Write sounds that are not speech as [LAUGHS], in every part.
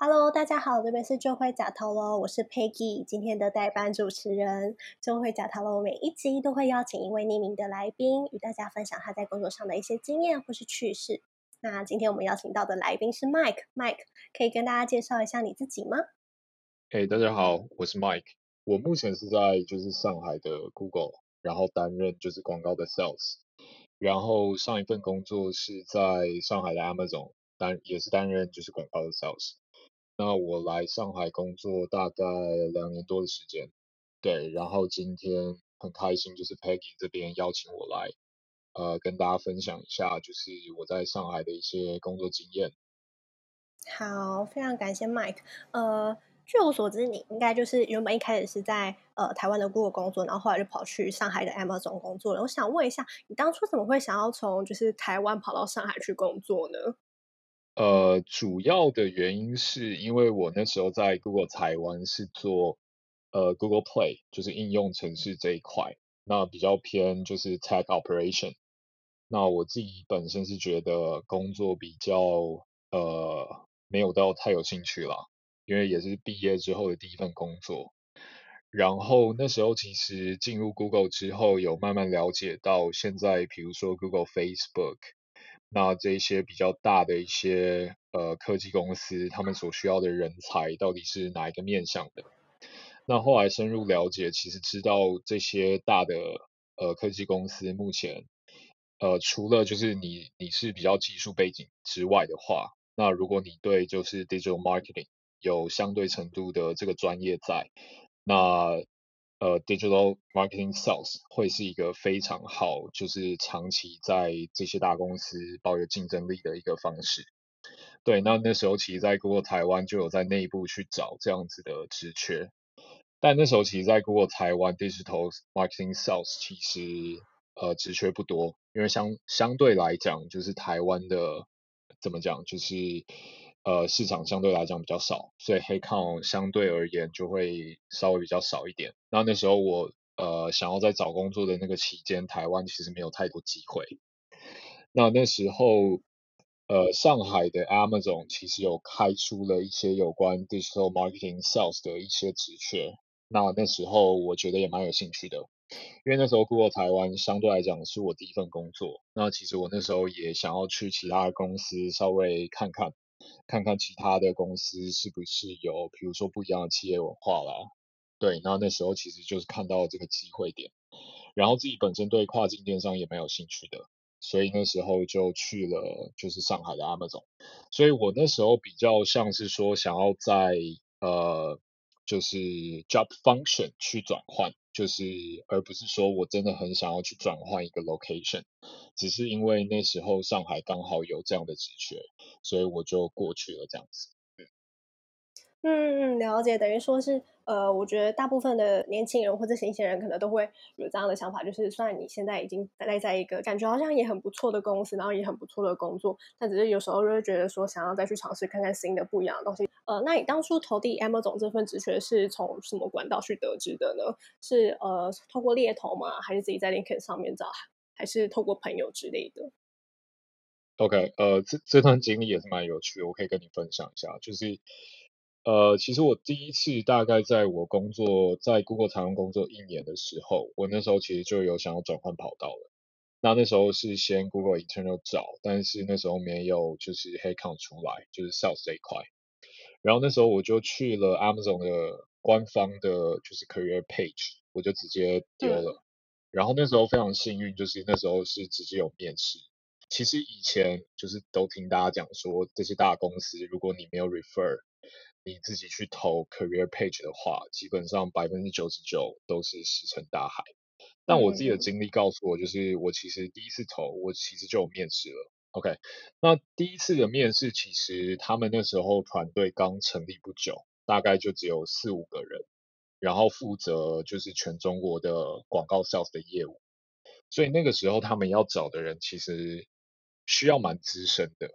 Hello，大家好，这边是就会假头喽，我是 Peggy，今天的代班主持人。就会假头喽，每一集都会邀请一位匿名的来宾，与大家分享他在工作上的一些经验或是趣事。那今天我们邀请到的来宾是 Mike，Mike 可以跟大家介绍一下你自己吗？嘿，hey, 大家好，我是 Mike，我目前是在就是上海的 Google，然后担任就是广告的 Sales，然后上一份工作是在上海的 Amazon，担也是担任就是广告的 Sales。那我来上海工作大概两年多的时间，对，然后今天很开心，就是 Peggy 这边邀请我来，呃，跟大家分享一下，就是我在上海的一些工作经验。好，非常感谢 Mike。呃，据我所知，你应该就是原本一开始是在呃台湾的 Google 工作，然后后来就跑去上海的 Amazon 工作了。我想问一下，你当初怎么会想要从就是台湾跑到上海去工作呢？呃，主要的原因是因为我那时候在 Google 台湾是做呃 Google Play，就是应用程式这一块，那比较偏就是 Tech Operation。那我自己本身是觉得工作比较呃没有到太有兴趣啦，因为也是毕业之后的第一份工作。然后那时候其实进入 Google 之后，有慢慢了解到现在，比如说 Google、Facebook。那这些比较大的一些呃科技公司，他们所需要的人才到底是哪一个面向的？那后来深入了解，其实知道这些大的呃科技公司目前呃除了就是你你是比较技术背景之外的话，那如果你对就是 digital marketing 有相对程度的这个专业在，那呃，digital marketing sales 会是一个非常好，就是长期在这些大公司抱有竞争力的一个方式。对，那那时候其实，在 Google 台湾就有在内部去找这样子的职缺，但那时候其实，在 Google 台湾 digital marketing sales 其实呃职缺不多，因为相相对来讲，就是台湾的怎么讲，就是。呃，市场相对来讲比较少，所以 headcount 相对而言就会稍微比较少一点。那那时候我呃想要在找工作的那个期间，台湾其实没有太多机会。那那时候呃上海的 Amazon 其实有开出了一些有关 digital marketing sales 的一些职缺。那那时候我觉得也蛮有兴趣的，因为那时候 Google 台湾相对来讲是我第一份工作。那其实我那时候也想要去其他公司稍微看看。看看其他的公司是不是有，比如说不一样的企业文化啦。对，那那时候其实就是看到这个机会点，然后自己本身对跨境电商也蛮有兴趣的，所以那时候就去了就是上海的 Amazon。所以我那时候比较像是说想要在呃就是 job function 去转换。就是，而不是说我真的很想要去转换一个 location，只是因为那时候上海刚好有这样的职缺，所以我就过去了这样子。嗯嗯，了解，等于说是，呃，我觉得大部分的年轻人或者新鲜人可能都会有这样的想法，就是虽然你现在已经待在一个感觉好像也很不错的公司，然后也很不错的工作，但只是有时候就会觉得说想要再去尝试看看新的不一样的东西。呃，那你当初投递 M 总这份职缺是从什么管道去得知的呢？是呃透过猎头吗？还是自己在 LinkedIn 上面找？还是透过朋友之类的？OK，呃，这这段经历也是蛮有趣的，我可以跟你分享一下，就是。呃，其实我第一次大概在我工作在 Google 台湾工作一年的时候，我那时候其实就有想要转换跑道了。那那时候是先 Google Internal 找，但是那时候没有就是 Headcount 出来，就是 Sales 这一块。然后那时候我就去了 Amazon 的官方的，就是 Career Page，我就直接丢了。嗯、然后那时候非常幸运，就是那时候是直接有面试。其实以前就是都听大家讲说，这些大公司如果你没有 Refer。你自己去投 career page 的话，基本上百分之九十九都是石沉大海。但我自己的经历告诉我，就是我其实第一次投，我其实就有面试了。OK，那第一次的面试，其实他们那时候团队刚成立不久，大概就只有四五个人，然后负责就是全中国的广告 sales 的业务。所以那个时候他们要找的人，其实需要蛮资深的。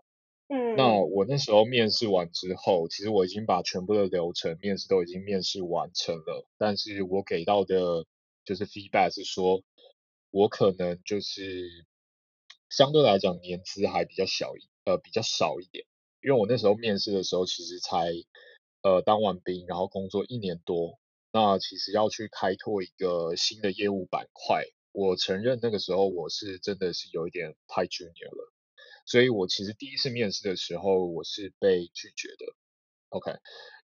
嗯，那我那时候面试完之后，其实我已经把全部的流程面试都已经面试完成了，但是我给到的就是 feedback 是说，我可能就是相对来讲年资还比较小一呃比较少一点，因为我那时候面试的时候其实才呃当完兵，然后工作一年多，那其实要去开拓一个新的业务板块，我承认那个时候我是真的是有一点太 junior 了，所以我其实第一次面试的时候我是被拒绝的，OK。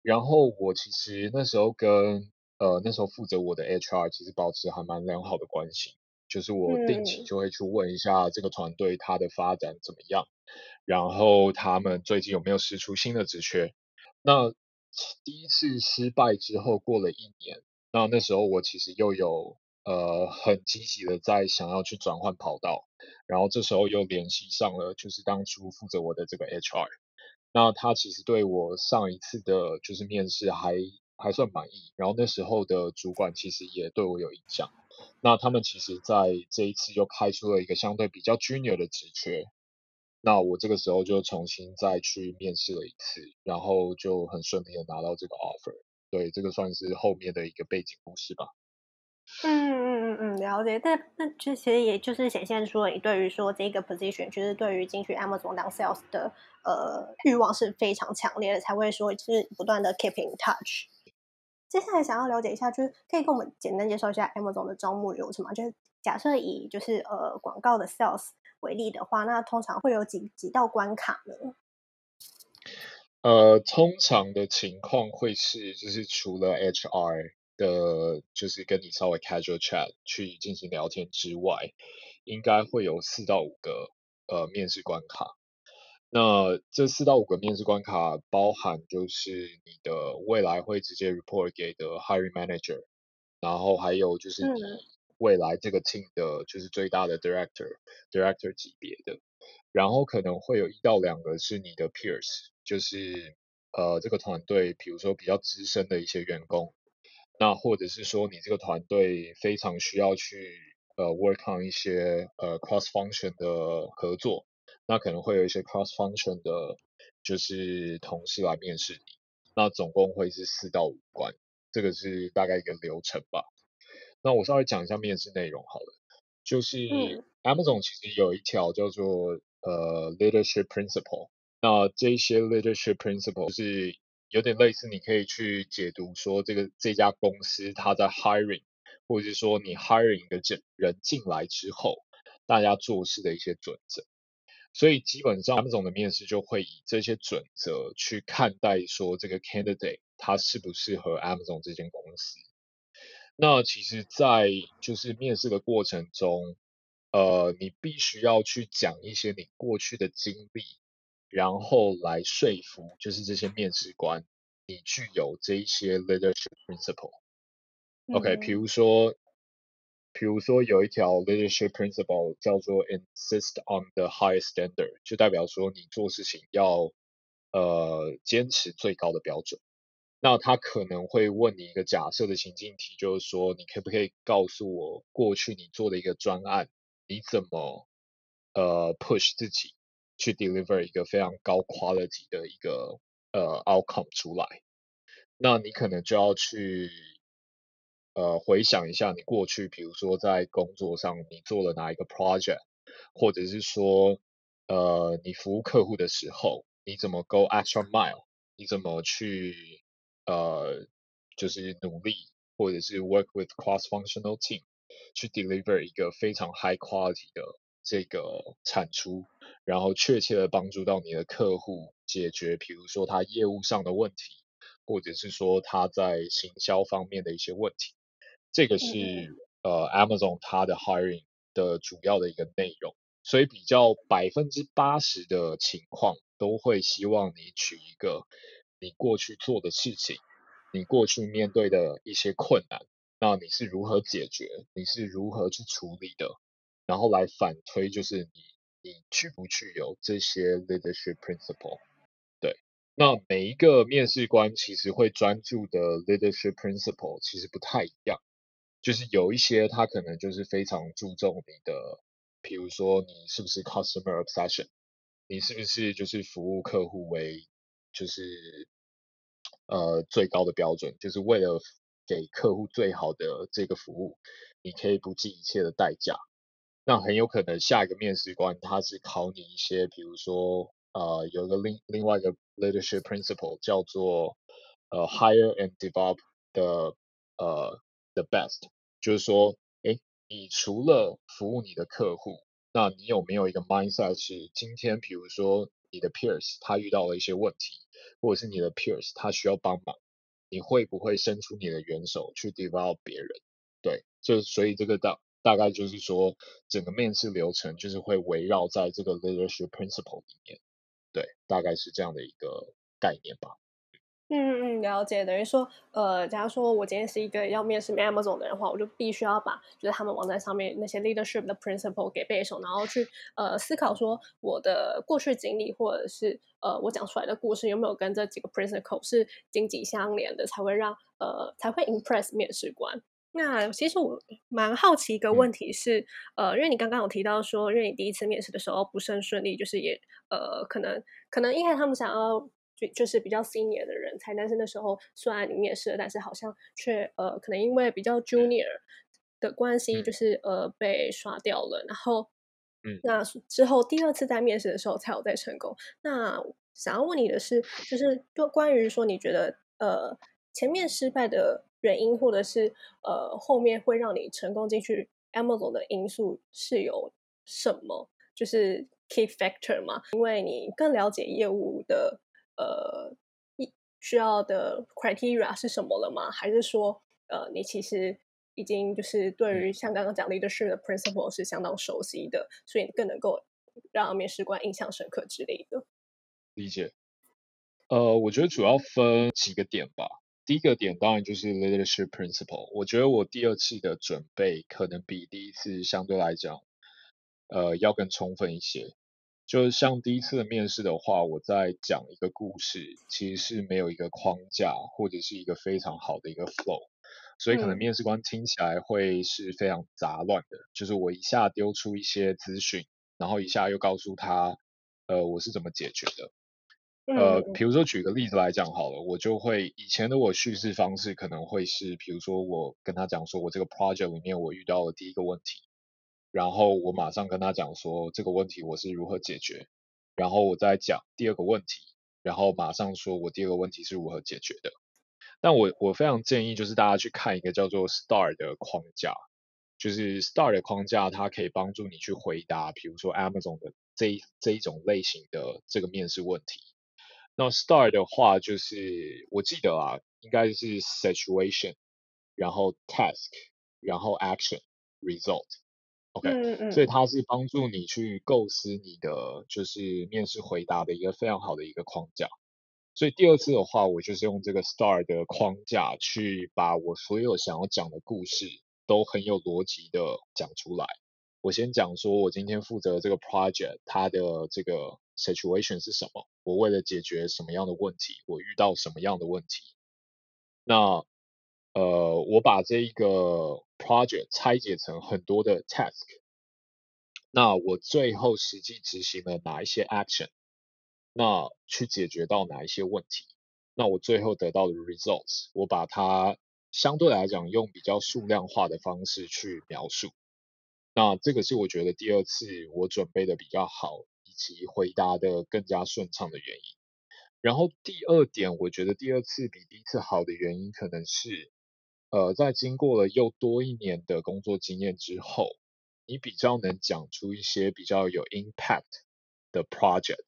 然后我其实那时候跟呃那时候负责我的 HR 其实保持还蛮良好的关系，就是我定期就会去问一下这个团队它的发展怎么样，然后他们最近有没有试出新的职缺。那第一次失败之后过了一年，那那时候我其实又有呃很积极的在想要去转换跑道，然后这时候又联系上了就是当初负责我的这个 HR。那他其实对我上一次的，就是面试还还算满意，然后那时候的主管其实也对我有印象。那他们其实在这一次又开出了一个相对比较 junior 的职缺，那我这个时候就重新再去面试了一次，然后就很顺利的拿到这个 offer。对，这个算是后面的一个背景故事吧。嗯嗯嗯嗯，了解。但那其实也就是显现出了你对于说这个 position，就是对于进去 Amazon 当 sales 的呃欲望是非常强烈的，才会说就是不断的 keeping touch。接下来想要了解一下，就是可以跟我们简单介绍一下 Amazon 的招募流程吗？就是假设以就是呃广告的 sales 为例的话，那通常会有几几道关卡呢？呃，通常的情况会是就是除了 HR。的，就是跟你稍微 casual chat 去进行聊天之外，应该会有四到五个呃面试关卡。那这四到五个面试关卡包含就是你的未来会直接 report 给的 hiring manager，然后还有就是你未来这个 team 的就是最大的 director，director 级别的，然后可能会有一到两个是你的 peers，就是呃这个团队比如说比较资深的一些员工。那或者是说，你这个团队非常需要去呃 work on 一些呃 cross function 的合作，那可能会有一些 cross function 的，就是同事来面试你。那总共会是四到五关，这个是大概一个流程吧。那我稍微讲一下面试内容好了，就是 Amazon 其实有一条叫做呃 leadership principle，那这些 leadership principle 是。有点类似，你可以去解读说，这个这家公司它在 hiring，或者是说你 hiring 一个人进来之后，大家做事的一些准则。所以基本上，M 总的面试就会以这些准则去看待说，这个 candidate 他适不适合 Amazon 这间公司。那其实，在就是面试的过程中，呃，你必须要去讲一些你过去的经历。然后来说服，就是这些面试官，你具有这一些 leadership principle。OK，比如说，比如说有一条 leadership principle 叫做 insist on the highest standard，就代表说你做事情要呃坚持最高的标准。那他可能会问你一个假设的情境题，就是说你可不可以告诉我过去你做的一个专案，你怎么呃 push 自己？去 deliver 一个非常高 quality 的一个呃 outcome 出来，那你可能就要去呃回想一下你过去，比如说在工作上你做了哪一个 project，或者是说呃你服务客户的时候，你怎么 go extra mile，你怎么去呃就是努力，或者是 work with cross functional team 去 deliver 一个非常 high quality 的这个产出。然后确切的帮助到你的客户解决，比如说他业务上的问题，或者是说他在行销方面的一些问题，这个是、嗯、呃 Amazon 它的 hiring 的主要的一个内容。所以比较百分之八十的情况都会希望你取一个你过去做的事情，你过去面对的一些困难，那你是如何解决，你是如何去处理的，然后来反推就是你。你具不具有这些 leadership principle？对，那每一个面试官其实会专注的 leadership principle 其实不太一样，就是有一些他可能就是非常注重你的，比如说你是不是 customer obsession，你是不是就是服务客户为就是呃最高的标准，就是为了给客户最好的这个服务，你可以不计一切的代价。那很有可能下一个面试官他是考你一些，比如说呃有一个另另外一个 leadership principle 叫做呃 hire and develop the 呃 the best，就是说，诶，你除了服务你的客户，那你有没有一个 mindset 是今天比如说你的 peers 他遇到了一些问题，或者是你的 peers 他需要帮忙，你会不会伸出你的援手去 develop 别人？对，就所以这个大大概就是说整个面试流程就是会围绕在这个 leadership principle 里面，对，大概是这样的一个概念吧。嗯嗯，了解。等于说，呃，假如说我今天是一个要面试 Amazon 的人的话，我就必须要把就是他们网站上面那些 leadership 的 principle 给背熟，然后去呃思考说我的过去经历或者是呃我讲出来的故事有没有跟这几个 principle 是紧紧相连的，才会让呃才会 impress 面试官。那其实我蛮好奇一个问题是，嗯、呃，因为你刚刚有提到说，因为你第一次面试的时候不是很顺利，就是也呃可能可能因为他们想要。就就是比较 senior 的人才，但是那时候虽然你面试了，但是好像却呃，可能因为比较 junior 的关系，就是呃被刷掉了。然后，嗯，那之后第二次在面试的时候才有再成功。那想要问你的是，就是就关于说你觉得呃前面失败的原因，或者是呃后面会让你成功进去 Amazon 的因素是有什么？就是 key factor 嘛？因为你更了解业务的。呃，需要的 criteria 是什么了吗？还是说，呃，你其实已经就是对于像刚刚讲 leadership 的 principle 是相当熟悉的，所以更能够让面试官印象深刻之类的。理解。呃，我觉得主要分几个点吧。第一个点当然就是 leadership principle。我觉得我第二次的准备可能比第一次相对来讲，呃，要更充分一些。就是像第一次的面试的话，我在讲一个故事，其实是没有一个框架或者是一个非常好的一个 flow，所以可能面试官听起来会是非常杂乱的。嗯、就是我一下丢出一些资讯，然后一下又告诉他，呃，我是怎么解决的。呃，比如说举个例子来讲好了，我就会以前的我叙事方式可能会是，比如说我跟他讲说我这个 project 里面我遇到了第一个问题。然后我马上跟他讲说这个问题我是如何解决，然后我再讲第二个问题，然后马上说我第二个问题是如何解决的。但我我非常建议就是大家去看一个叫做 STAR 的框架，就是 STAR 的框架它可以帮助你去回答，比如说 Amazon 的这一这一种类型的这个面试问题。那 STAR 的话就是我记得啊，应该是 Situation，然后 Task，然后 action result。OK，嗯嗯，所以它是帮助你去构思你的就是面试回答的一个非常好的一个框架。所以第二次的话，我就是用这个 STAR 的框架去把我所有想要讲的故事都很有逻辑的讲出来。我先讲说我今天负责这个 project，它的这个 situation 是什么？我为了解决什么样的问题，我遇到什么样的问题？那呃，我把这一个 project 拆解成很多的 task，那我最后实际执行了哪一些 action，那去解决到哪一些问题，那我最后得到的 results，我把它相对来讲用比较数量化的方式去描述，那这个是我觉得第二次我准备的比较好，以及回答的更加顺畅的原因。然后第二点，我觉得第二次比第一次好的原因可能是。呃，在经过了又多一年的工作经验之后，你比较能讲出一些比较有 impact 的 project。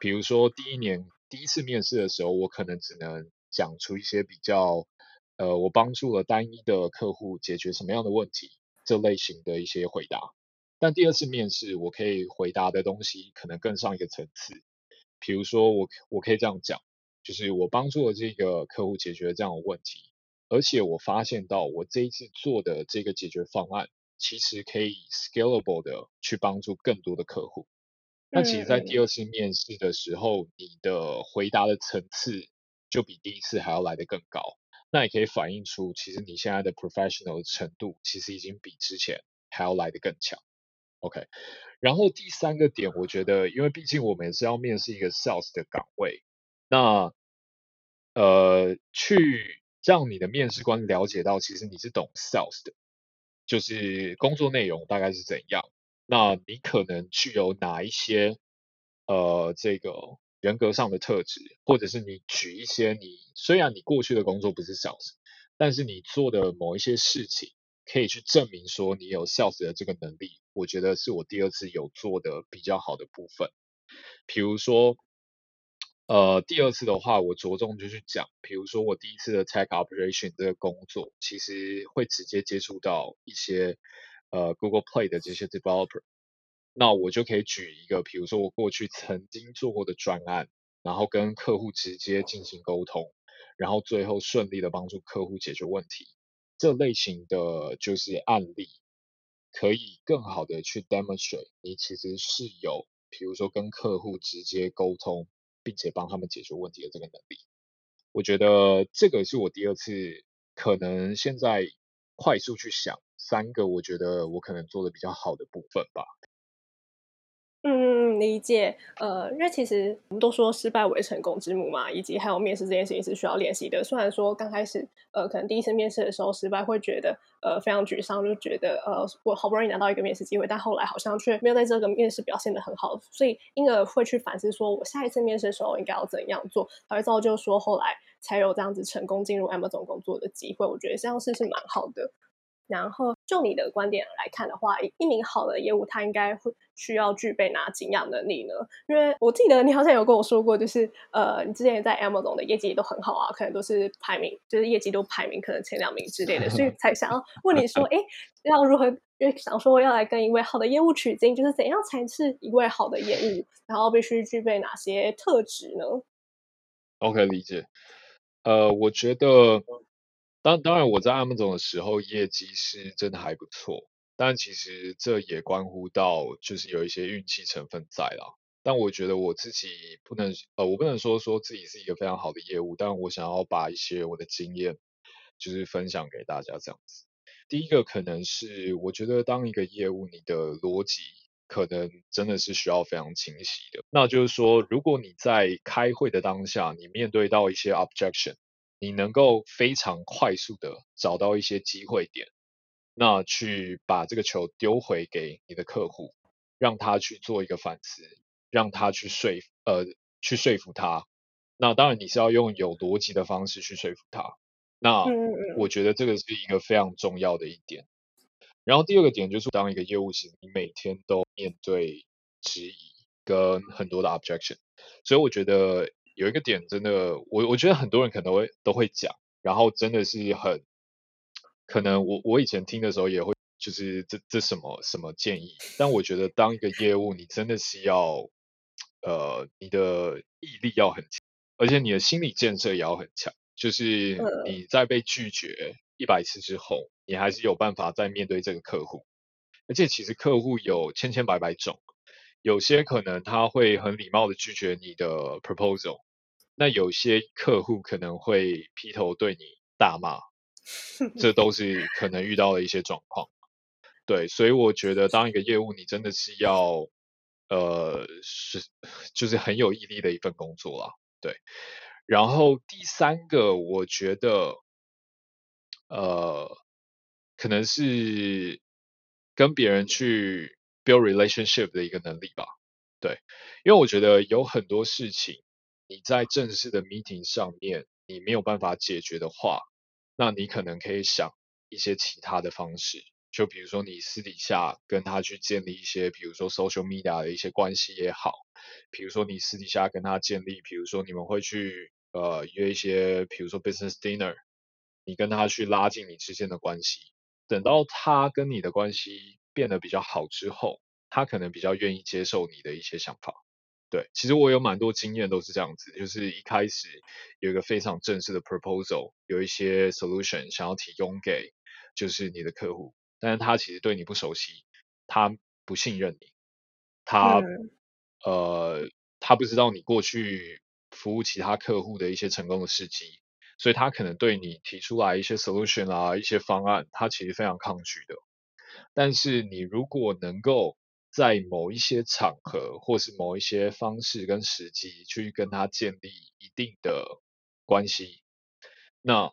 比如说第一年第一次面试的时候，我可能只能讲出一些比较，呃，我帮助了单一的客户解决什么样的问题这类型的一些回答。但第二次面试，我可以回答的东西可能更上一个层次。比如说我我可以这样讲，就是我帮助了这个客户解决这样的问题。而且我发现到，我这一次做的这个解决方案，其实可以 scalable 的去帮助更多的客户。那其实，在第二次面试的时候，你的回答的层次就比第一次还要来得更高。那也可以反映出，其实你现在的 professional 程度，其实已经比之前还要来得更强。OK，然后第三个点，我觉得，因为毕竟我们是要面试一个 sales 的岗位，那呃去。让你的面试官了解到其实你是懂 sales 的，就是工作内容大概是怎样，那你可能具有哪一些呃这个人格上的特质，或者是你举一些你虽然你过去的工作不是 sales，但是你做的某一些事情可以去证明说你有 sales 的这个能力，我觉得是我第二次有做的比较好的部分，比如说。呃，第二次的话，我着重就去讲，比如说我第一次的 tech operation 这个工作，其实会直接接触到一些呃 Google Play 的这些 developer，那我就可以举一个，比如说我过去曾经做过的专案，然后跟客户直接进行沟通，然后最后顺利的帮助客户解决问题，这类型的就是案例，可以更好的去 demonstrate 你其实是有，比如说跟客户直接沟通。并且帮他们解决问题的这个能力，我觉得这个是我第二次可能现在快速去想三个，我觉得我可能做的比较好的部分吧。嗯嗯嗯，理解。呃，因为其实我们都说失败为成功之母嘛，以及还有面试这件事情是需要练习的。虽然说刚开始，呃，可能第一次面试的时候失败，会觉得呃非常沮丧，就觉得呃我好不容易拿到一个面试机会，但后来好像却没有在这个面试表现得很好，所以因而会去反思，说我下一次面试的时候应该要怎样做，才会造就说后来才有这样子成功进入 Amazon 工作的机会。我觉得这样是是蛮好的。然后，就你的观点来看的话，一名好的业务他应该会需要具备哪几样能力呢？因为我记得你好像有跟我说过，就是呃，你之前在 Amazon 的业绩都很好啊，可能都是排名，就是业绩都排名可能前两名之类的，所以 [LAUGHS] 才想要问你说，[LAUGHS] 哎，要如何？因为想说要来跟一位好的业务取经，就是怎样才是一位好的业务？然后必须具备哪些特质呢？OK，理解。呃，我觉得。当当然，我在 Amazon 的时候业绩是真的还不错，但其实这也关乎到就是有一些运气成分在啦。但我觉得我自己不能呃，我不能说说自己是一个非常好的业务，但我想要把一些我的经验就是分享给大家这样子。第一个可能是我觉得当一个业务，你的逻辑可能真的是需要非常清晰的。那就是说，如果你在开会的当下，你面对到一些 objection。你能够非常快速的找到一些机会点，那去把这个球丢回给你的客户，让他去做一个反思，让他去说服呃去说服他。那当然你是要用有逻辑的方式去说服他。那我觉得这个是一个非常重要的一点。然后第二个点就是当一个业务，其实你每天都面对质疑跟很多的 objection，所以我觉得。有一个点真的，我我觉得很多人可能会都会讲，然后真的是很可能我我以前听的时候也会就是这这什么什么建议，但我觉得当一个业务，你真的是要呃你的毅力要很强，而且你的心理建设也要很强，就是你在被拒绝一百次之后，你还是有办法再面对这个客户，而且其实客户有千千百百种。有些可能他会很礼貌的拒绝你的 proposal，那有些客户可能会劈头对你大骂，这都是可能遇到的一些状况。对，所以我觉得当一个业务，你真的是要，呃，是就是很有毅力的一份工作啦。对，然后第三个，我觉得，呃，可能是跟别人去。Build relationship 的一个能力吧，对，因为我觉得有很多事情你在正式的 meeting 上面你没有办法解决的话，那你可能可以想一些其他的方式，就比如说你私底下跟他去建立一些，比如说 social media 的一些关系也好，比如说你私底下跟他建立，比如说你们会去呃约一些，比如说 business dinner，你跟他去拉近你之间的关系，等到他跟你的关系。变得比较好之后，他可能比较愿意接受你的一些想法。对，其实我有蛮多经验都是这样子，就是一开始有一个非常正式的 proposal，有一些 solution 想要提供给就是你的客户，但是他其实对你不熟悉，他不信任你，他、嗯、呃他不知道你过去服务其他客户的一些成功的事迹，所以他可能对你提出来一些 solution 啊一些方案，他其实非常抗拒的。但是你如果能够在某一些场合，或是某一些方式跟时机去跟他建立一定的关系，那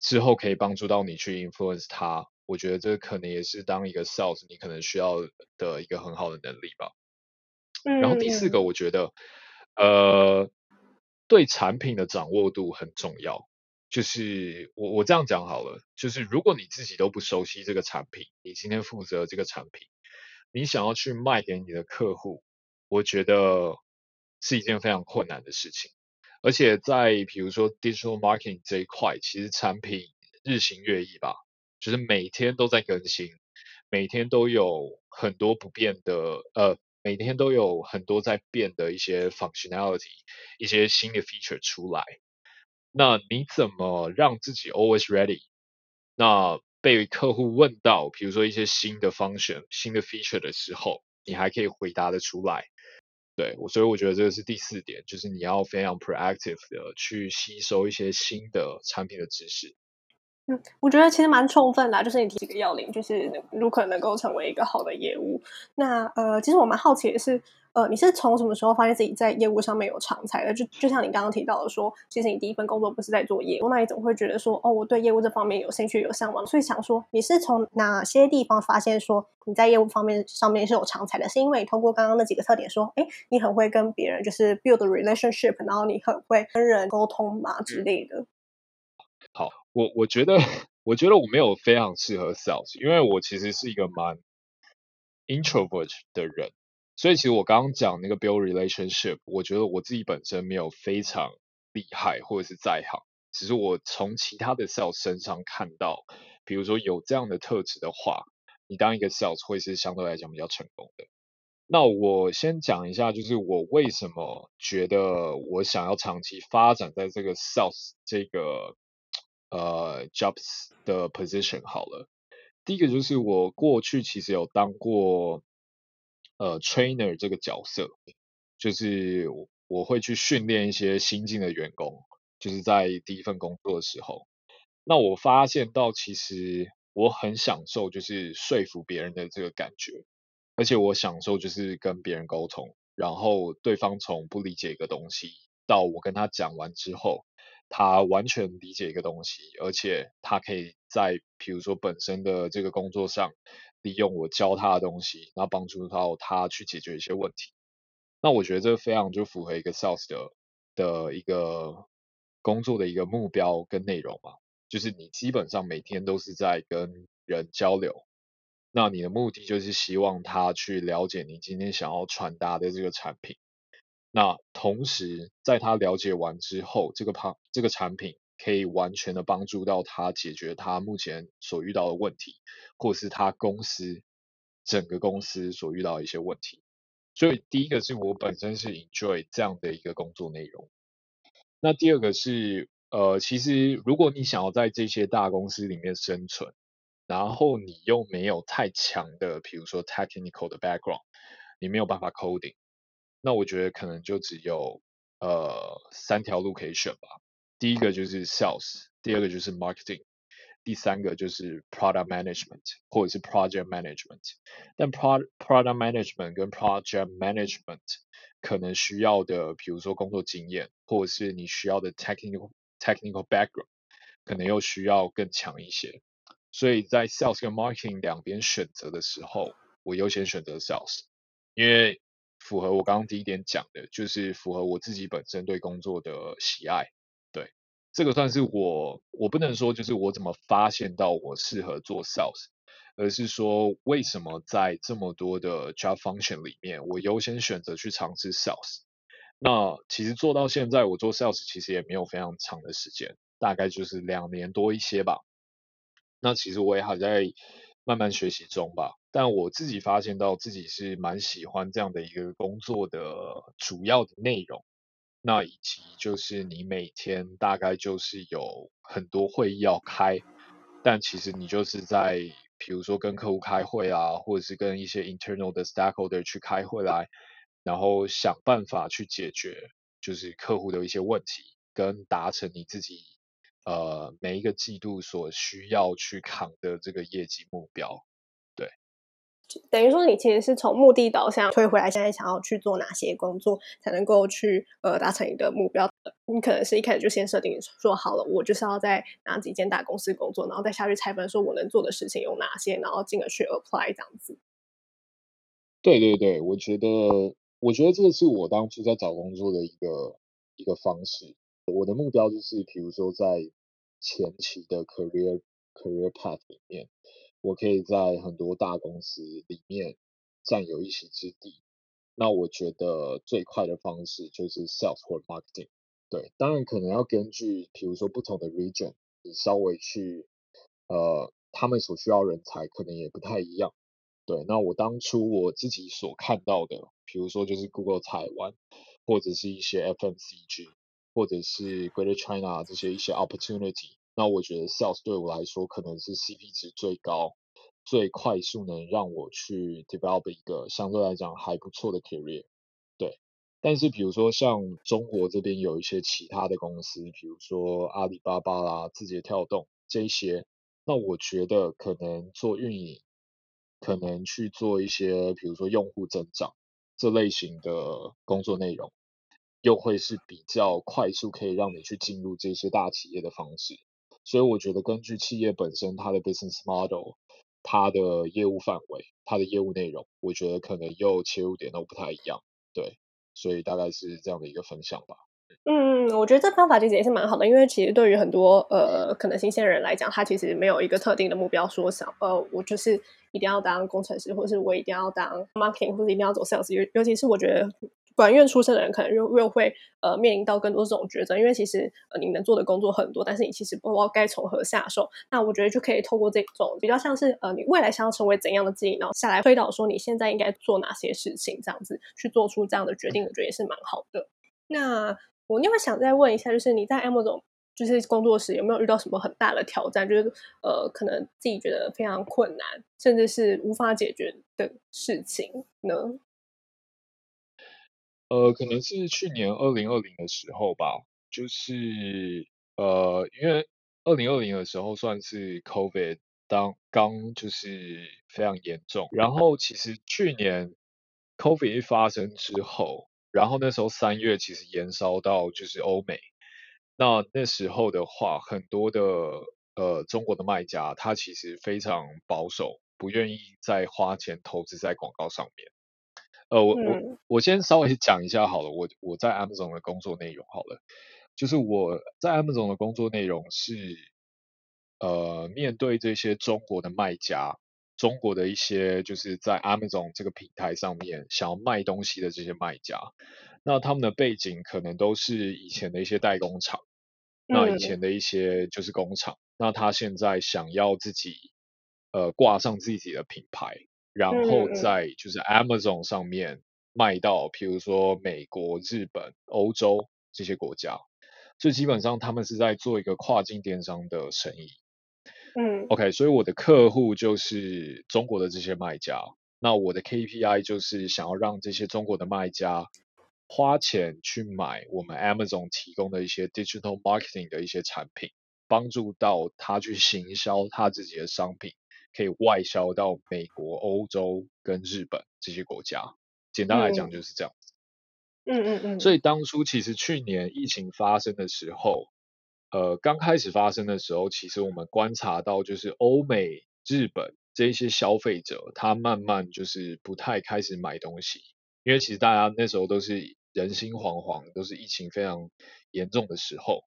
之后可以帮助到你去 influence 他，我觉得这可能也是当一个 sales 你可能需要的一个很好的能力吧。嗯。然后第四个，我觉得，呃，对产品的掌握度很重要。就是我我这样讲好了，就是如果你自己都不熟悉这个产品，你今天负责这个产品，你想要去卖给你的客户，我觉得是一件非常困难的事情。而且在比如说 digital marketing 这一块，其实产品日新月异吧，就是每天都在更新，每天都有很多不变的，呃，每天都有很多在变的一些 functionality，一些新的 feature 出来。那你怎么让自己 always ready？那被客户问到，比如说一些新的 function、新的 feature 的时候，你还可以回答得出来。对，我所以我觉得这个是第四点，就是你要非常 proactive 的去吸收一些新的产品的知识。嗯，我觉得其实蛮充分的，就是你提几个要领，就是如何能够成为一个好的业务。那呃，其实我蛮好奇的是。呃，你是从什么时候发现自己在业务上面有长才的？就就像你刚刚提到的说，其实你第一份工作不是在做业务，那你怎么会觉得说，哦，我对业务这方面有兴趣、有向往？所以想说，你是从哪些地方发现说你在业务方面上面是有长才的？是因为你通过刚刚那几个特点说，哎，你很会跟别人就是 build relationship，然后你很会跟人沟通嘛之类的。好，我我觉得我觉得我没有非常适合 sales，因为我其实是一个蛮 introvert 的人。所以其实我刚刚讲那个 build relationship，我觉得我自己本身没有非常厉害或者是在行，只是我从其他的 sales 身上看到，比如说有这样的特质的话，你当一个 sales 会是相对来讲比较成功的。那我先讲一下，就是我为什么觉得我想要长期发展在这个 sales 这个呃 jobs 的 position 好了。第一个就是我过去其实有当过。呃，trainer 这个角色，就是我会去训练一些新进的员工，就是在第一份工作的时候，那我发现到其实我很享受就是说服别人的这个感觉，而且我享受就是跟别人沟通，然后对方从不理解一个东西，到我跟他讲完之后，他完全理解一个东西，而且他可以在比如说本身的这个工作上。利用我教他的东西，然后帮助到他去解决一些问题。那我觉得这非常就符合一个 sales 的的一个工作的一个目标跟内容嘛，就是你基本上每天都是在跟人交流。那你的目的就是希望他去了解你今天想要传达的这个产品。那同时在他了解完之后，这个旁这个产品。可以完全的帮助到他解决他目前所遇到的问题，或是他公司整个公司所遇到的一些问题。所以第一个是我本身是 enjoy 这样的一个工作内容。那第二个是，呃，其实如果你想要在这些大公司里面生存，然后你又没有太强的，比如说 technical 的 background，你没有办法 coding，那我觉得可能就只有呃三条路可以选吧。第一个就是 sales，第二个就是 marketing，第三个就是 product management 或者是 project management。但 pro product management 跟 project management 可能需要的，比如说工作经验，或者是你需要的 technical technical background，可能又需要更强一些。所以在 sales 跟 marketing 两边选择的时候，我优先选择 sales，因为符合我刚刚第一点讲的，就是符合我自己本身对工作的喜爱。这个算是我，我不能说就是我怎么发现到我适合做 sales，而是说为什么在这么多的 job function 里面，我优先选择去尝试 sales。那其实做到现在，我做 sales 其实也没有非常长的时间，大概就是两年多一些吧。那其实我也还在慢慢学习中吧，但我自己发现到自己是蛮喜欢这样的一个工作的主要的内容。那以及就是你每天大概就是有很多会议要开，但其实你就是在比如说跟客户开会啊，或者是跟一些 internal 的 stakeholder 去开会来，然后想办法去解决就是客户的一些问题，跟达成你自己呃每一个季度所需要去扛的这个业绩目标。等于说，你其实是从目的导向推回来，现在想要去做哪些工作，才能够去呃达成你的目标？你可能是一开始就先设定说好了，我就是要在哪几间大公司工作，然后再下去拆分，说我能做的事情有哪些，然后进而去 apply 这样子。对对对，我觉得，我觉得这个是我当初在找工作的一个一个方式。我的目标就是，比如说在前期的 career career path 里面。我可以在很多大公司里面占有一席之地。那我觉得最快的方式就是 sales 或 marketing。对，当然可能要根据，比如说不同的 region，你稍微去，呃，他们所需要人才可能也不太一样。对，那我当初我自己所看到的，比如说就是 Google 台湾，或者是一些 FMCG，或者是 Greater China 这些一些 opportunity。那我觉得 sales 对我来说可能是 CP 值最高、最快速能让我去 develop 一个相对来讲还不错的 career。对，但是比如说像中国这边有一些其他的公司，比如说阿里巴巴啦、字节跳动这些，那我觉得可能做运营，可能去做一些比如说用户增长这类型的工作内容，又会是比较快速可以让你去进入这些大企业的方式。所以我觉得，根据企业本身它的 business model、它的业务范围、它的业务内容，我觉得可能又切入点都不太一样。对，所以大概是这样的一个分享吧。嗯，我觉得这方法其实也是蛮好的，因为其实对于很多呃可能新鲜人来讲，他其实没有一个特定的目标，说想呃我就是一定要当工程师，或是我一定要当 marketing，或者一定要走 sales。尤尤其是我觉得。管院出身的人可能又又会呃面临到更多这种抉择，因为其实呃你能做的工作很多，但是你其实不知道该从何下手。那我觉得就可以透过这种比较像是呃你未来想要成为怎样的自己，然后下来推导说你现在应该做哪些事情，这样子去做出这样的决定，我觉得也是蛮好的。那我另外想再问一下，就是你在 M 总就是工作时有没有遇到什么很大的挑战？就是呃可能自己觉得非常困难，甚至是无法解决的事情呢？呃，可能是去年二零二零的时候吧，就是呃，因为二零二零的时候算是 COVID 当刚就是非常严重，然后其实去年 COVID 一发生之后，然后那时候三月其实延烧到就是欧美，那那时候的话，很多的呃中国的卖家他其实非常保守，不愿意再花钱投资在广告上面。呃，我我我先稍微讲一下好了，我我在 Amazon 的工作内容好了，就是我在 Amazon 的工作内容是，呃，面对这些中国的卖家，中国的一些就是在 Amazon 这个平台上面想要卖东西的这些卖家，那他们的背景可能都是以前的一些代工厂，那以前的一些就是工厂，那他现在想要自己呃挂上自己的品牌。然后在就是 Amazon 上面卖到，譬如说美国、日本、欧洲这些国家，所以基本上他们是在做一个跨境电商的生意。嗯，OK，所以我的客户就是中国的这些卖家，那我的 KPI 就是想要让这些中国的卖家花钱去买我们 Amazon 提供的一些 digital marketing 的一些产品，帮助到他去行销他自己的商品。可以外销到美国、欧洲跟日本这些国家，简单来讲就是这样子。嗯嗯嗯。所以当初其实去年疫情发生的时候，呃，刚开始发生的时候，其实我们观察到就是欧美、日本这一些消费者，他慢慢就是不太开始买东西，因为其实大家那时候都是人心惶惶，都是疫情非常严重的时候，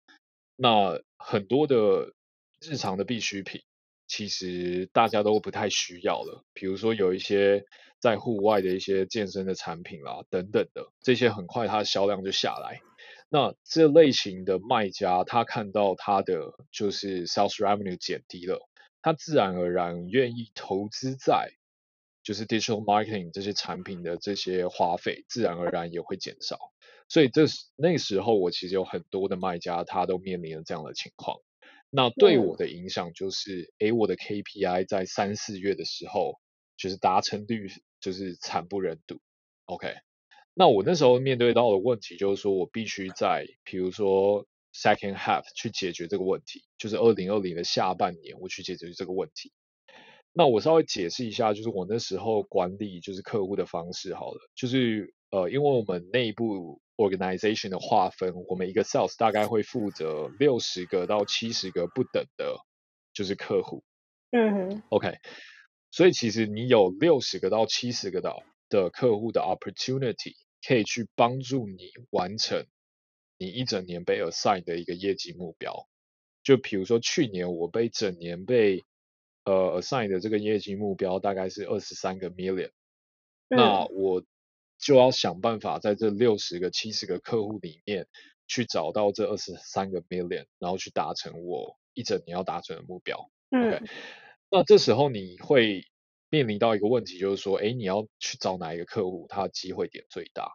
那很多的日常的必需品。其实大家都不太需要了，比如说有一些在户外的一些健身的产品啦，等等的，这些很快它的销量就下来。那这类型的卖家，他看到他的就是 sales revenue 减低了，他自然而然愿意投资在就是 digital marketing 这些产品的这些花费，自然而然也会减少。所以这那时候我其实有很多的卖家，他都面临了这样的情况。那对我的影响就是，诶、嗯，我的 KPI 在三四月的时候，就是达成率就是惨不忍睹。OK，那我那时候面对到的问题就是说，我必须在，比如说 second half 去解决这个问题，就是二零二零的下半年，我去解决这个问题。那我稍微解释一下，就是我那时候管理就是客户的方式好了，就是呃，因为我们内部 organization 的划分，我们一个 sales 大概会负责六十个到七十个不等的，就是客户。嗯哼，OK，所以其实你有六十个到七十个的的客户的 opportunity，可以去帮助你完成你一整年被 assign 的一个业绩目标。就比如说去年我被整年被呃，assign 的这个业绩目标大概是二十三个 million，嗯，那我就要想办法在这六十个、七十个客户里面去找到这二十三个 million，然后去达成我一整年要达成的目标。嗯，OK，那这时候你会面临到一个问题，就是说，哎，你要去找哪一个客户，他的机会点最大？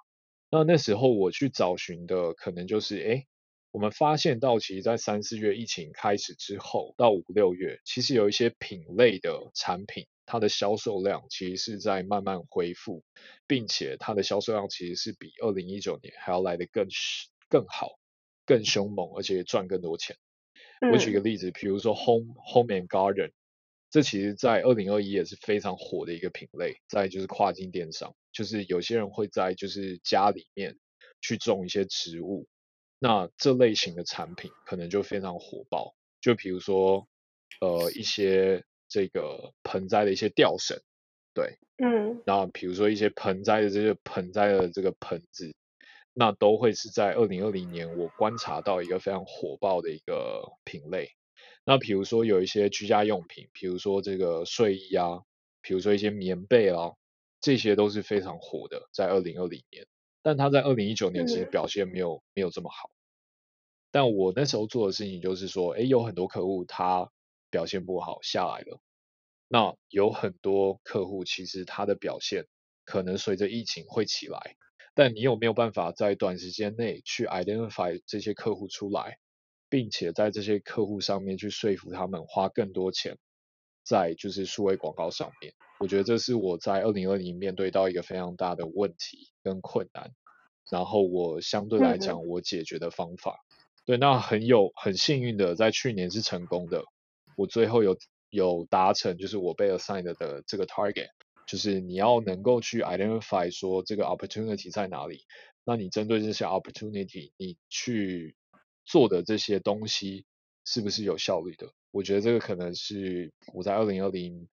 那那时候我去找寻的可能就是，哎。我们发现到，其实，在三四月疫情开始之后，到五六月，其实有一些品类的产品，它的销售量其实是在慢慢恢复，并且它的销售量其实是比二零一九年还要来得更更好、更凶猛，而且赚更多钱。我举个例子，比如说 Home Home and Garden，这其实在二零二一也是非常火的一个品类，再就是跨境电商，就是有些人会在就是家里面去种一些植物。那这类型的产品可能就非常火爆，就比如说，呃，一些这个盆栽的一些吊绳，对，嗯，那比如说一些盆栽的这些盆栽的这个盆子，那都会是在二零二零年我观察到一个非常火爆的一个品类。那比如说有一些居家用品，比如说这个睡衣啊，比如说一些棉被啊，这些都是非常火的，在二零二零年。但它在二零一九年其实表现没有、嗯、没有这么好，但我那时候做的事情就是说，哎，有很多客户他表现不好下来了，那有很多客户其实他的表现可能随着疫情会起来，但你有没有办法在短时间内去 identify 这些客户出来，并且在这些客户上面去说服他们花更多钱在就是数位广告上面？我觉得这是我在二零二零面对到一个非常大的问题跟困难，然后我相对来讲我解决的方法，嗯、对，那很有很幸运的在去年是成功的，我最后有有达成就是我被 assigned 的这个 target，就是你要能够去 identify 说这个 opportunity 在哪里，那你针对这些 opportunity 你去做的这些东西是不是有效率的？我觉得这个可能是我在二零二零。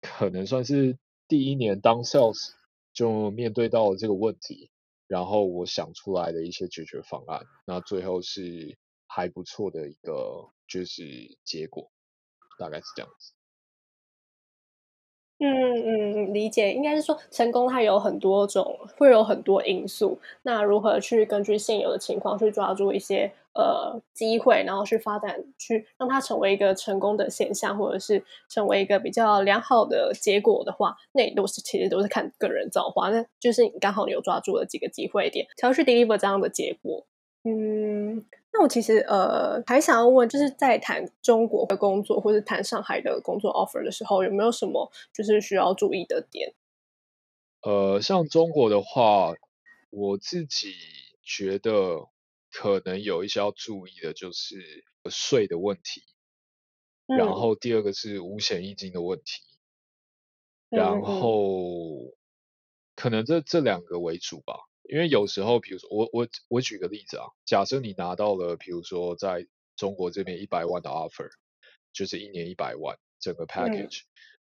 可能算是第一年当 sales 就面对到了这个问题，然后我想出来的一些解决方案，那最后是还不错的一个就是结果，大概是这样子。嗯嗯，理解，应该是说成功它有很多种，会有很多因素。那如何去根据现有的情况去抓住一些呃机会，然后去发展，去让它成为一个成功的现象，或者是成为一个比较良好的结果的话，那都是其实都是看个人造化。那就是你刚好有抓住了几个机会点，才会去 deliver 这样的结果。嗯。那我其实呃还想要问，就是在谈中国的工作或者谈上海的工作 offer 的时候，有没有什么就是需要注意的点？呃，像中国的话，我自己觉得可能有一些要注意的，就是税的问题，嗯，然后第二个是五险一金的问题，嗯，然后可能这这两个为主吧。因为有时候，比如说我我我举个例子啊，假设你拿到了，比如说在中国这边一百万的 offer，就是一年一百万整个 package，嗯，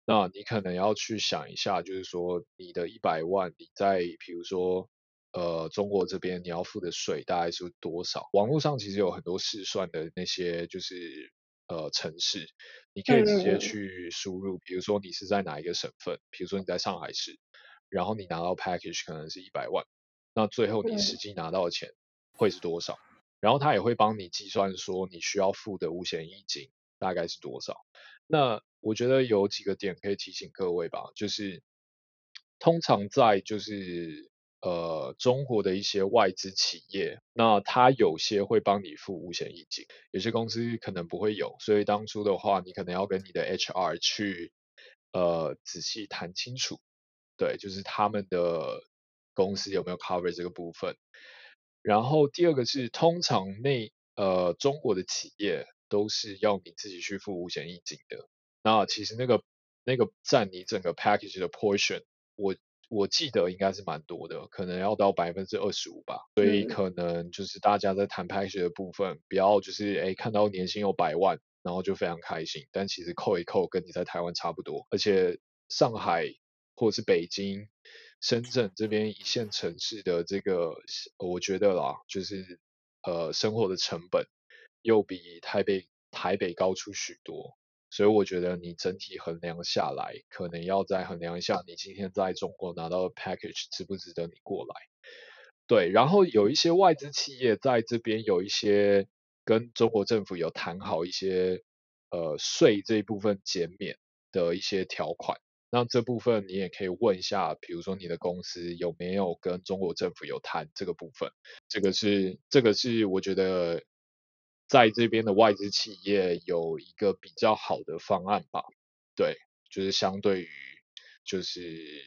那你可能要去想一下，就是说你的一百万你在比如说呃中国这边你要付的税大概是多少？网络上其实有很多试算的那些就是呃城市，你可以直接去输入，比如说你是在哪一个省份，比如说你在上海市，然后你拿到 package 可能是一百万。那最后你实际拿到的钱会是多少？嗯、然后他也会帮你计算说你需要付的五险一金大概是多少。那我觉得有几个点可以提醒各位吧，就是通常在就是呃中国的一些外资企业，那他有些会帮你付五险一金，有些公司可能不会有，所以当初的话你可能要跟你的 HR 去呃仔细谈清楚，对，就是他们的。公司有没有 cover 这个部分？然后第二个是，通常内呃中国的企业都是要你自己去付五险一金的。那其实那个那个占你整个 package 的 portion，我我记得应该是蛮多的，可能要到百分之二十五吧。所以可能就是大家在谈 package 的部分，不要就是哎看到年薪有百万，然后就非常开心，但其实扣一扣跟你在台湾差不多，而且上海或者是北京、深圳这边一线城市的这个，我觉得啦，就是呃生活的成本又比台北台北高出许多。所以我觉得你整体衡量下来，可能要再衡量一下，你今天在中国拿到的 package 值不值得你过来。对，然后有一些外资企业在这边有一些跟中国政府有谈好一些呃税这一部分减免的一些条款，那这部分你也可以问一下，比如说你的公司有没有跟中国政府有谈这个部分，这个是这个是我觉得。在这边的外资企业有一个比较好的方案吧，对，就是相对于，就是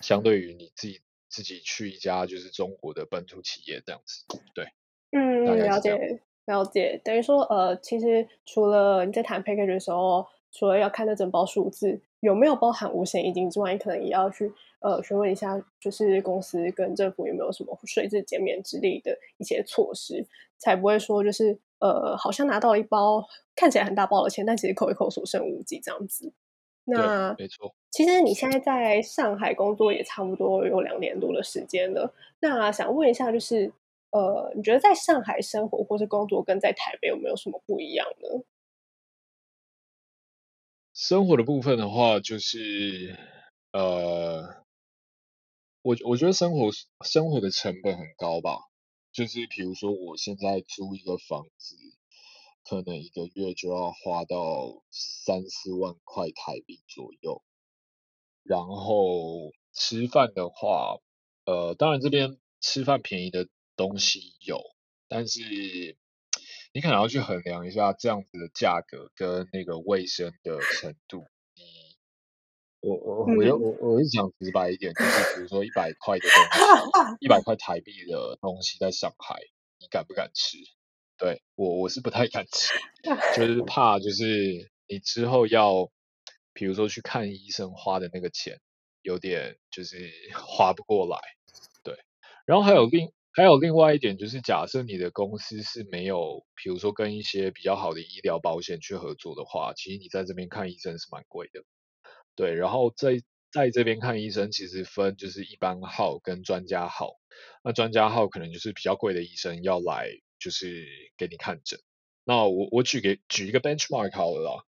相对于你自己自己去一家就是中国的本土企业这样子，对，嗯，了解了解，等于说呃，其实除了你在谈 package 的时候，除了要看那整包数字有没有包含五险一金之外，你可能也要去呃询问一下，就是公司跟政府有没有什么税制减免之类的一些措施。才不会说就是呃，好像拿到一包看起来很大包的钱，但其实扣一扣所剩无几这样子。那没错。其实你现在在上海工作也差不多有两年多的时间了。那想问一下，就是呃，你觉得在上海生活或是工作跟在台北有没有什么不一样呢？生活的部分的话，就是呃，我我觉得生活生活的成本很高吧。就是比如说，我现在租一个房子，可能一个月就要花到三四万块台币左右。然后吃饭的话，呃，当然这边吃饭便宜的东西有，但是你可能要去衡量一下这样子的价格跟那个卫生的程度。你我我我又我我是讲直白一点，就是比如说一百块的东西，一百块台币的东西在上海，你敢不敢吃？对，我我是不太敢吃，就是 [LAUGHS] 怕就是你之后要，比如说去看医生花的那个钱，有点就是 [LAUGHS] 花不过来。对，然后还有另还有另外一点就是，假设你的公司是没有，比如说跟一些比较好的医疗保险去合作的话，其实你在这边看医生是蛮贵的。对，然后在在这边看医生，其实分就是一般号跟专家号。那专家号可能就是比较贵的医生要来，就是给你看诊。那我我举给举一个 benchmark 好了啦，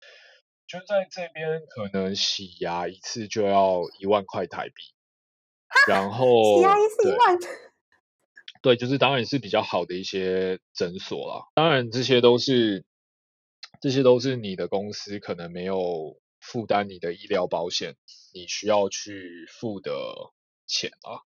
就在这边可能洗牙一次就要一万块台币。然后洗牙一次一万？对，就是当然是比较好的一些诊所啦。当然这些都是这些都是你的公司可能没有。负担你的医疗保险，你需要去付的钱啊。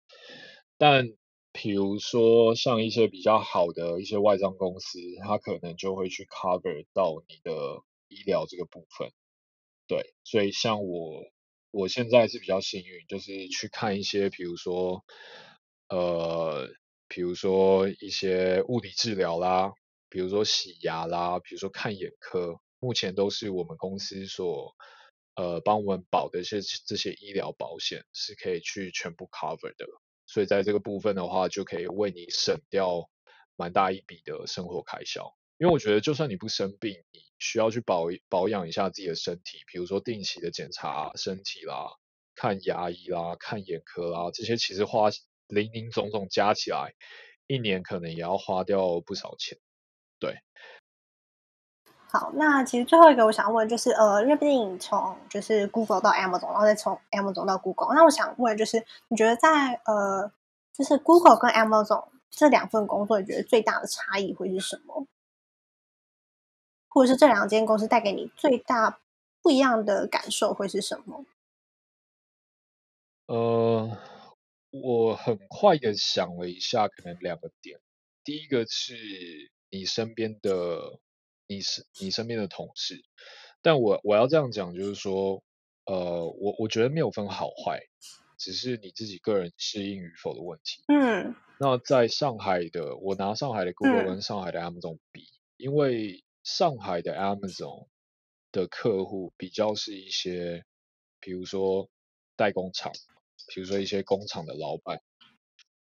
但比如说像一些比较好的一些外商公司，它可能就会去 cover 到你的医疗这个部分。对，所以像我，我现在是比较幸运，就是去看一些，比如说，呃，比如说一些物理治疗啦，比如说洗牙啦，比如说看眼科，目前都是我们公司所。呃，帮我们保的一些这些医疗保险是可以去全部 cover 的，所以在这个部分的话，就可以为你省掉蛮大一笔的生活开销。因为我觉得，就算你不生病，你需要去保保养一下自己的身体，比如说定期的检查身体啦、看牙医啦、看眼科啦，这些其实花林林总总加起来，一年可能也要花掉不少钱，对。好，那其实最后一个我想问就是，呃，因为毕竟从就是 Google 到 Amazon，然后再从 Amazon 到 Google，那我想问就是，你觉得在呃，就是 Google 跟 Amazon 这两份工作，你觉得最大的差异会是什么？或者是这两间公司带给你最大不一样的感受会是什么？呃，我很快的想了一下，可能两个点，第一个是你身边的。你是你身边的同事，但我我要这样讲，就是说，呃，我我觉得没有分好坏，只是你自己个人适应与否的问题。嗯，那在上海的，我拿上海的 Google 跟上海的 Amazon 比，嗯，因为上海的 Amazon 的客户比较是一些，比如说代工厂，比如说一些工厂的老板，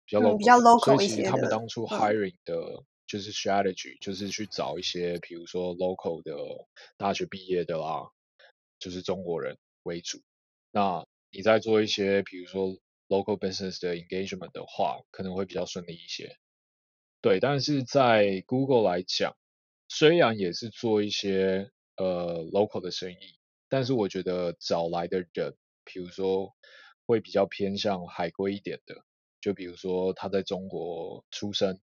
比较 local，、嗯、比较 local 一些。所以他们当初 hiring 的就是 strategy，、嗯、就是去找一些，比如说 local 的大学毕业的啦，就是中国人为主。那你在做一些，比如说 local business 的 engagement 的话，可能会比较顺利一些。对，但是在 Google 来讲，虽然也是做一些呃 local 的生意，但是我觉得找来的人，比如说会比较偏向海归一点的，就比如说他在中国出生，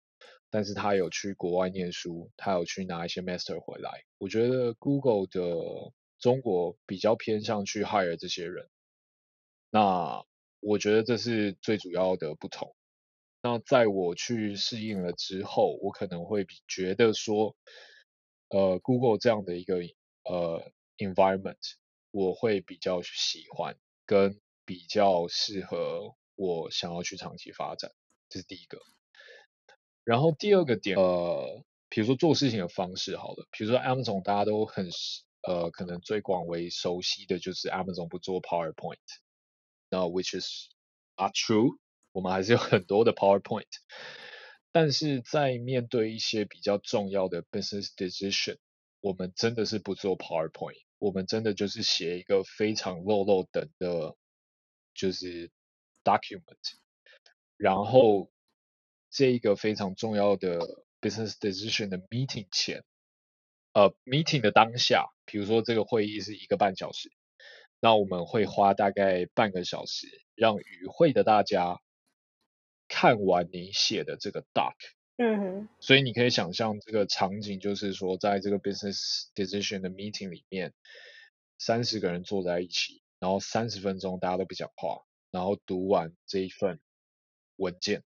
但是他有去国外念书，他有去拿一些 master 回来。我觉得 Google 的中国比较偏向去 hire 这些人，那我觉得这是最主要的不同。那在我去适应了之后，我可能会觉得说，呃，Google 这样的一个呃 environment，我会比较喜欢，跟比较适合我想要去长期发展，这是第一个。然后第二个点，呃，比如说做事情的方式，好了，比如说 Amazon 大家都很呃，可能最广为熟悉的就是 Amazon 不做 PowerPoint，那 which is not true。我们还是有很多的 PowerPoint，但是在面对一些比较重要的 business decision，我们真的是不做 PowerPoint，我们真的就是写一个非常落落等的，就是 document，然后这一个非常重要的 business decision 的 meeting 前，呃，meeting 的当下，比如说这个会议是一个半小时，那我们会花大概半个小时，让与会的大家。看完你写的这个 doc，嗯哼，所以你可以想象这个场景，就是说，在这个 business decision 的 meeting 里面，三十个人坐在一起，然后三十分钟大家都不讲话，然后读完这一份文件，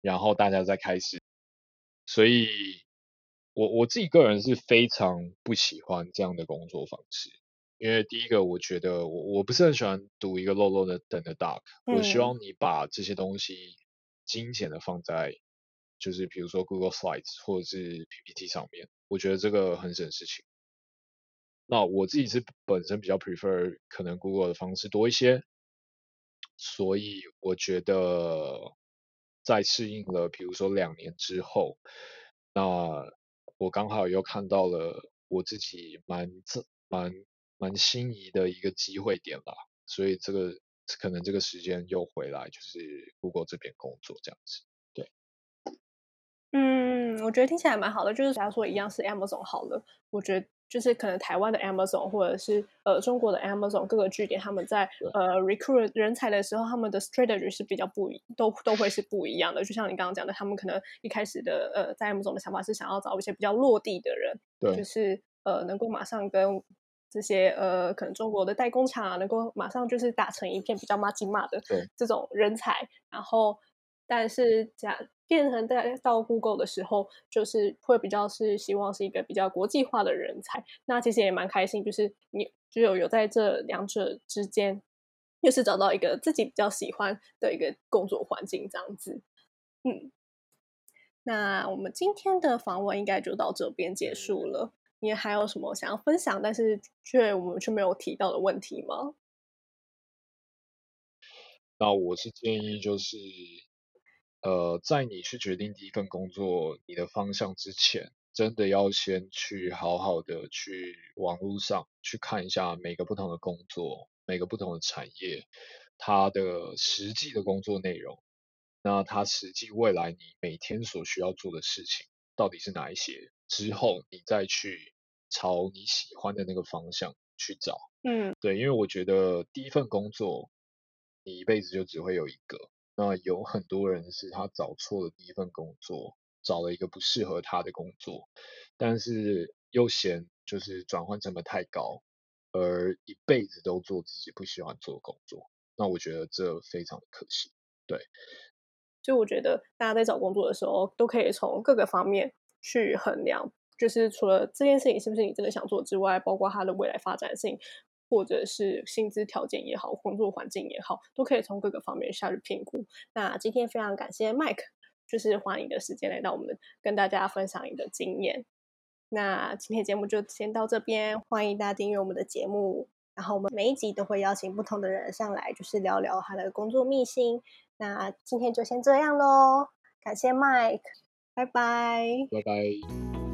然后大家再开始。所以我我自己个人是非常不喜欢这样的工作方式，因为第一个，我觉得我我不是很喜欢读一个落落的等的 doc，我希望你把这些东西。精简的放在，就是比如说 Google Slides 或者是 PPT 上面，我觉得这个很省事情。那我自己是本身比较 prefer 可能 Google 的方式多一些，所以我觉得在适应了，比如说两年之后，那我刚好又看到了我自己蛮自蛮蛮心仪的一个机会点吧，所以这个。可能这个时间又回来，就是 Google 这边工作这样子，对。嗯，我觉得听起来蛮好的。就是假如说一样是 Amazon 好了，我觉得就是可能台湾的 Amazon 或者是呃中国的 Amazon 各个据点，他们在呃 recruit 人才的时候，他们的 strategy 是比较不一，都都会是不一样的。就像你刚刚讲的，他们可能一开始的呃在 Amazon 的想法是想要找一些比较落地的人，对，就是呃能够马上跟。这些呃，可能中国的代工厂啊，能够马上就是打成一片比较麻吉嘛的这种人才，然后但是假变成在到 Google 的时候，就是会比较是希望是一个比较国际化的人才。那其实也蛮开心，就是你就有有在这两者之间，又是找到一个自己比较喜欢的一个工作环境这样子。嗯，那我们今天的访问应该就到这边结束了。你还有什么想要分享，但是却我们却没有提到的问题吗？那我是建议，就是呃，在你去决定第一份工作你的方向之前，真的要先去好好的去网络上去看一下每个不同的工作，每个不同的产业，它的实际的工作内容，那它实际未来你每天所需要做的事情到底是哪一些？之后你再去。朝你喜欢的那个方向去找，嗯，对，因为我觉得第一份工作你一辈子就只会有一个。那有很多人是他找错了第一份工作，找了一个不适合他的工作，但是又嫌就是转换成本太高，而一辈子都做自己不喜欢做的工作。那我觉得这非常的可惜。对，就我觉得大家在找工作的时候，都可以从各个方面去衡量。就是除了这件事情是不是你真的想做之外，包括它的未来发展性，或者是薪资条件也好，工作环境也好，都可以从各个方面下去评估。那今天非常感谢 Mike，就是花你的时间来到我们跟大家分享你的经验。那今天节目就先到这边，欢迎大家订阅我们的节目。然后我们每一集都会邀请不同的人上来，就是聊聊他的工作秘辛。那今天就先这样喽，感谢 Mike，拜拜，拜拜。